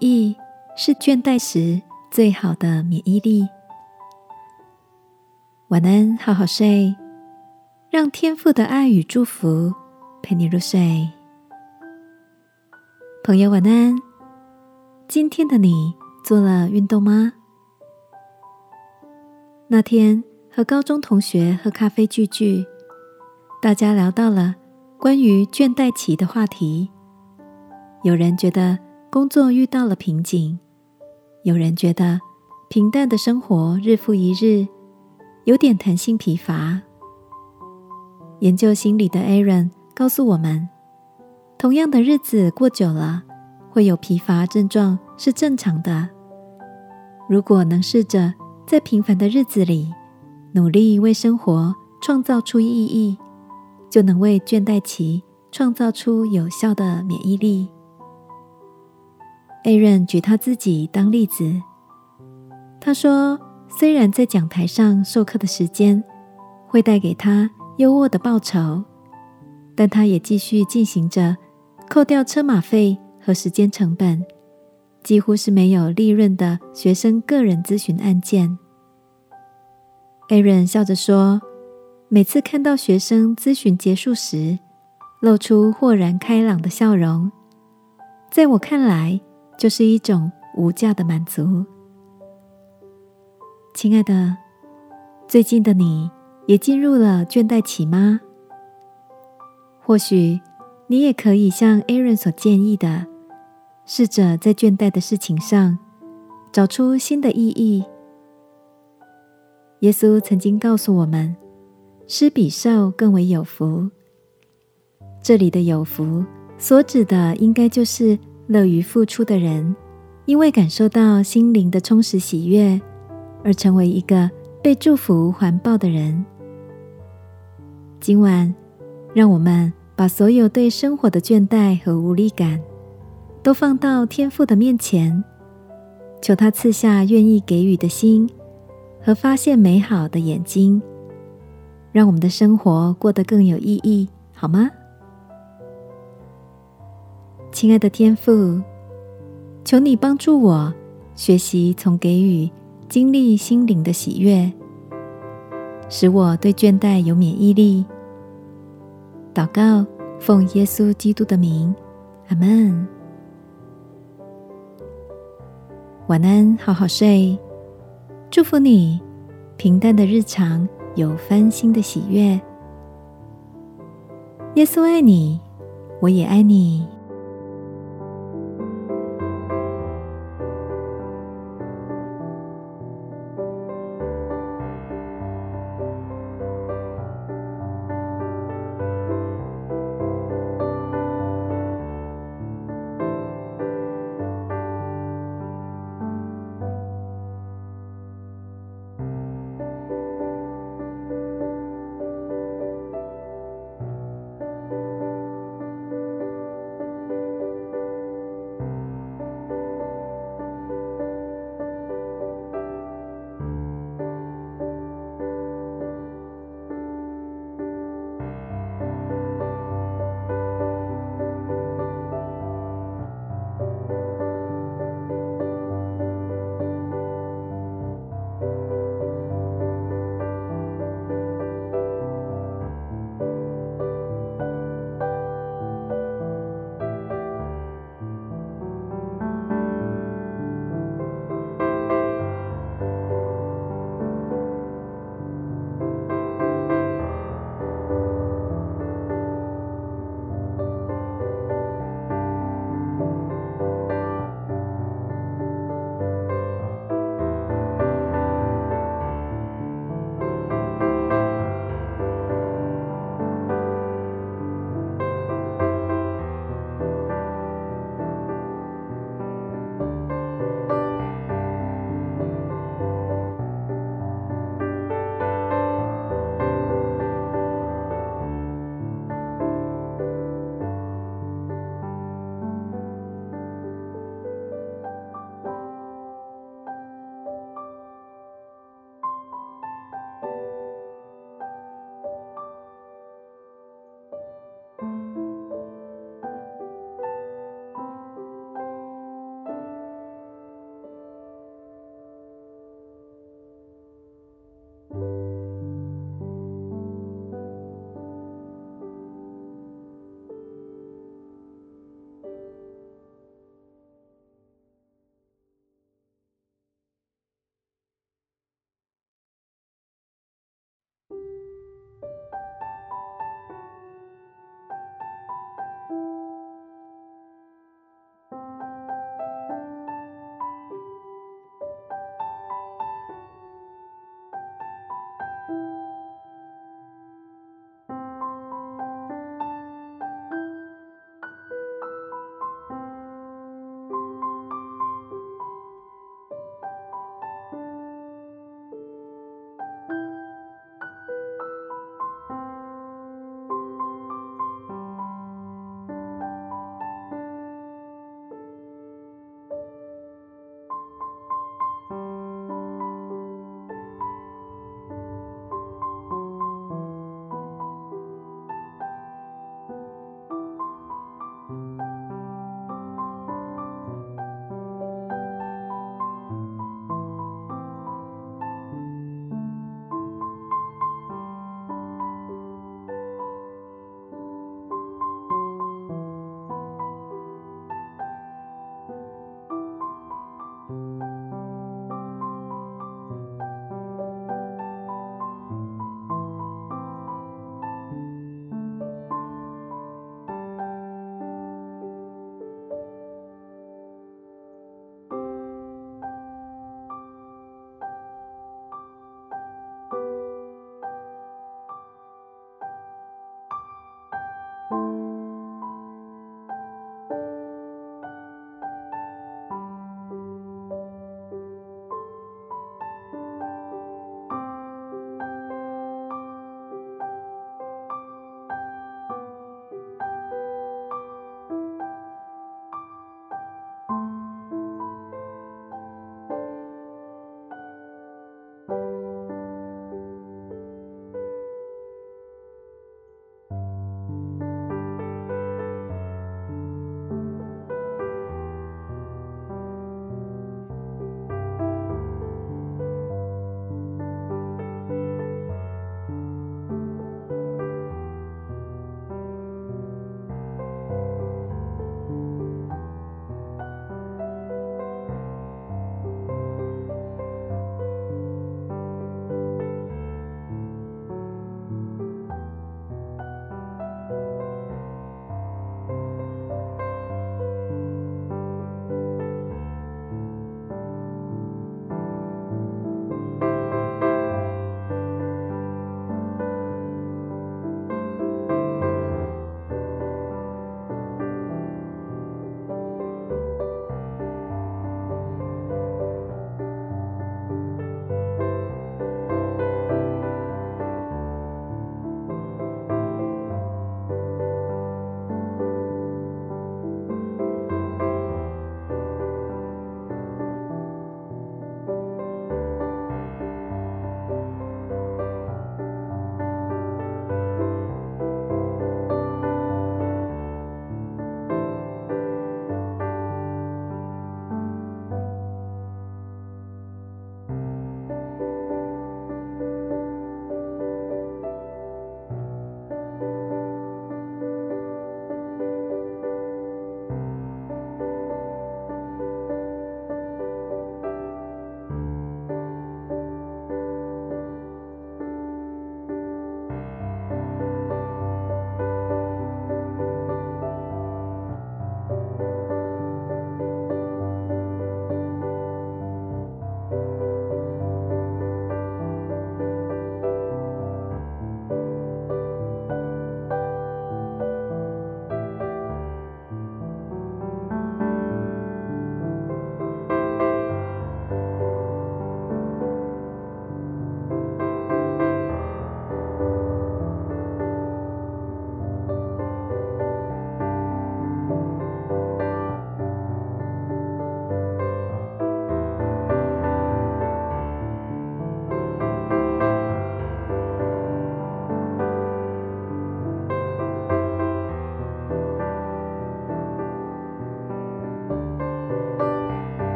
意是倦怠时最好的免疫力。晚安，好好睡，让天父的爱与祝福陪你入睡。朋友，晚安。今天的你做了运动吗？那天和高中同学喝咖啡聚聚，大家聊到了关于倦怠期的话题。有人觉得工作遇到了瓶颈，有人觉得平淡的生活日复一日，有点弹性疲乏。研究心理的 Aaron 告诉我们，同样的日子过久了，会有疲乏症状是正常的。如果能试着在平凡的日子里，努力为生活创造出意义，就能为倦怠期创造出有效的免疫力。A 任举他自己当例子，他说：“虽然在讲台上授课的时间会带给他优渥的报酬，但他也继续进行着扣掉车马费和时间成本，几乎是没有利润的学生个人咨询案件。a 任笑着说：“每次看到学生咨询结束时，露出豁然开朗的笑容，在我看来。”就是一种无价的满足，亲爱的，最近的你也进入了倦怠期吗？或许你也可以像 Aaron 所建议的，试着在倦怠的事情上找出新的意义。耶稣曾经告诉我们，施比受更为有福。这里的有福所指的，应该就是。乐于付出的人，因为感受到心灵的充实喜悦，而成为一个被祝福环抱的人。今晚，让我们把所有对生活的倦怠和无力感，都放到天父的面前，求他赐下愿意给予的心和发现美好的眼睛，让我们的生活过得更有意义，好吗？亲爱的天父，求你帮助我学习从给予经历心灵的喜悦，使我对倦怠有免疫力。祷告，奉耶稣基督的名，阿门。晚安，好好睡。祝福你，平淡的日常有翻新的喜悦。耶稣爱你，我也爱你。